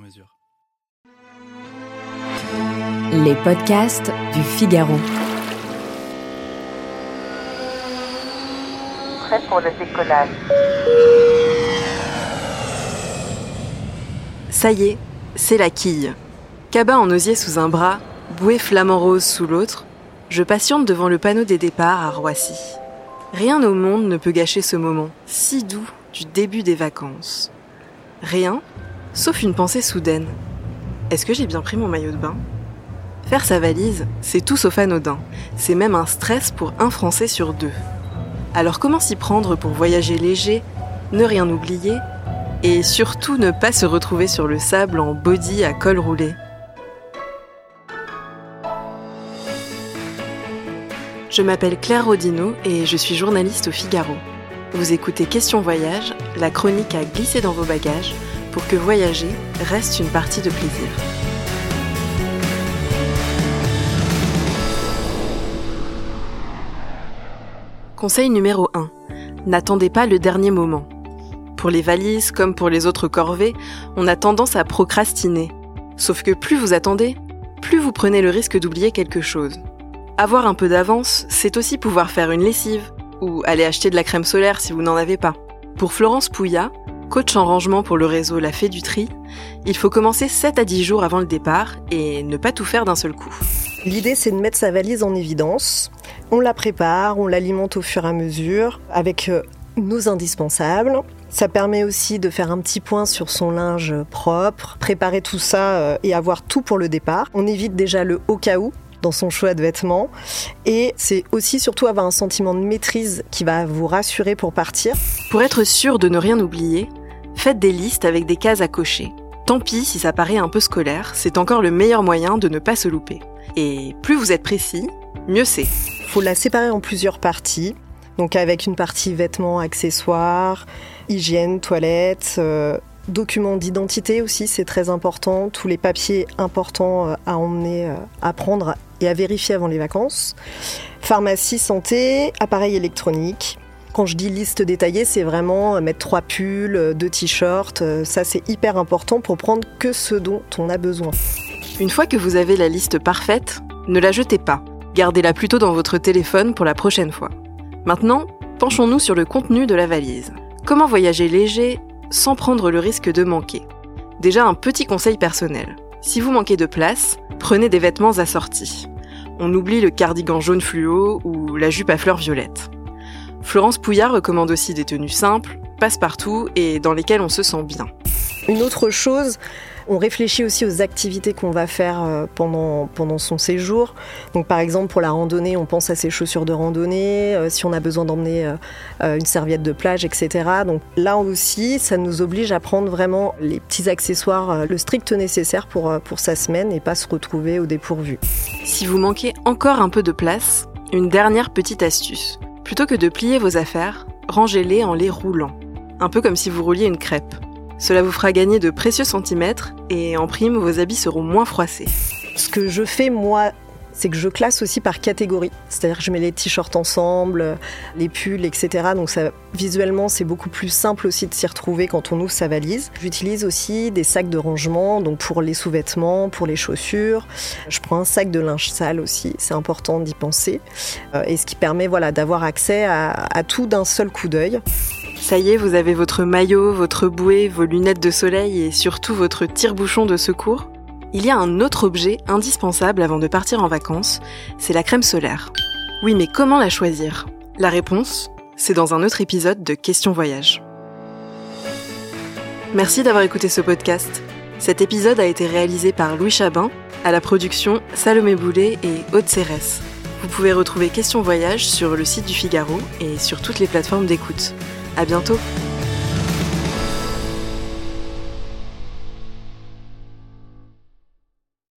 mesure. Les podcasts du Figaro. Prêt pour le décollage. Ça y est, c'est la quille. Cabas en osier sous un bras, bouée flamant rose sous l'autre, je patiente devant le panneau des départs à Roissy. Rien au monde ne peut gâcher ce moment, si doux, du début des vacances. Rien, sauf une pensée soudaine. Est-ce que j'ai bien pris mon maillot de bain? Faire sa valise, c'est tout sauf anodin. C'est même un stress pour un Français sur deux. Alors comment s'y prendre pour voyager léger, ne rien oublier et surtout ne pas se retrouver sur le sable en body à col roulé? Je m'appelle Claire Rodino et je suis journaliste au Figaro. Vous écoutez Question Voyage, la chronique à glisser dans vos bagages pour que voyager reste une partie de plaisir. Conseil numéro 1. N'attendez pas le dernier moment. Pour les valises comme pour les autres corvées, on a tendance à procrastiner. Sauf que plus vous attendez, plus vous prenez le risque d'oublier quelque chose. Avoir un peu d'avance, c'est aussi pouvoir faire une lessive, ou aller acheter de la crème solaire si vous n'en avez pas. Pour Florence Pouillat, coach en rangement pour le réseau La Fée du Tri, il faut commencer 7 à 10 jours avant le départ et ne pas tout faire d'un seul coup. L'idée, c'est de mettre sa valise en évidence. On la prépare, on l'alimente au fur et à mesure avec euh, nos indispensables. Ça permet aussi de faire un petit point sur son linge propre, préparer tout ça euh, et avoir tout pour le départ. On évite déjà le au cas où dans son choix de vêtements. Et c'est aussi surtout avoir un sentiment de maîtrise qui va vous rassurer pour partir. Pour être sûr de ne rien oublier, faites des listes avec des cases à cocher. Tant pis si ça paraît un peu scolaire, c'est encore le meilleur moyen de ne pas se louper. Et plus vous êtes précis, mieux c'est. faut la séparer en plusieurs parties. Donc avec une partie vêtements, accessoires, hygiène, toilettes, euh, documents d'identité aussi, c'est très important. Tous les papiers importants euh, à emmener, euh, à prendre et à vérifier avant les vacances. Pharmacie, santé, appareil électronique. Quand je dis liste détaillée, c'est vraiment mettre trois pulls, deux t-shirts. Ça, c'est hyper important pour prendre que ce dont on a besoin. Une fois que vous avez la liste parfaite, ne la jetez pas. Gardez-la plutôt dans votre téléphone pour la prochaine fois. Maintenant, penchons-nous sur le contenu de la valise. Comment voyager léger sans prendre le risque de manquer? Déjà un petit conseil personnel. Si vous manquez de place, prenez des vêtements assortis. On oublie le cardigan jaune fluo ou la jupe à fleurs violettes. Florence Pouillard recommande aussi des tenues simples, passe-partout et dans lesquelles on se sent bien. Une autre chose, on réfléchit aussi aux activités qu'on va faire euh, pendant, pendant son séjour. Donc par exemple pour la randonnée, on pense à ses chaussures de randonnée, euh, si on a besoin d'emmener euh, une serviette de plage, etc. Donc là aussi, ça nous oblige à prendre vraiment les petits accessoires, le strict nécessaire pour, pour sa semaine et pas se retrouver au dépourvu. Si vous manquez encore un peu de place, une dernière petite astuce. Plutôt que de plier vos affaires, rangez-les en les roulant. Un peu comme si vous rouliez une crêpe. Cela vous fera gagner de précieux centimètres et en prime, vos habits seront moins froissés. Ce que je fais moi, c'est que je classe aussi par catégorie. C'est-à-dire que je mets les t-shirts ensemble, les pulls, etc. Donc ça, visuellement, c'est beaucoup plus simple aussi de s'y retrouver quand on ouvre sa valise. J'utilise aussi des sacs de rangement, donc pour les sous-vêtements, pour les chaussures. Je prends un sac de linge sale aussi, c'est important d'y penser. Euh, et ce qui permet voilà, d'avoir accès à, à tout d'un seul coup d'œil. Ça y est, vous avez votre maillot, votre bouée, vos lunettes de soleil et surtout votre tire-bouchon de secours il y a un autre objet indispensable avant de partir en vacances, c'est la crème solaire. Oui, mais comment la choisir? La réponse, c'est dans un autre épisode de Question Voyage. Merci d'avoir écouté ce podcast. Cet épisode a été réalisé par Louis Chabin, à la production Salomé Boulet et Aude Cérès. Vous pouvez retrouver Question Voyage sur le site du Figaro et sur toutes les plateformes d'écoute. À bientôt!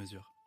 mesure.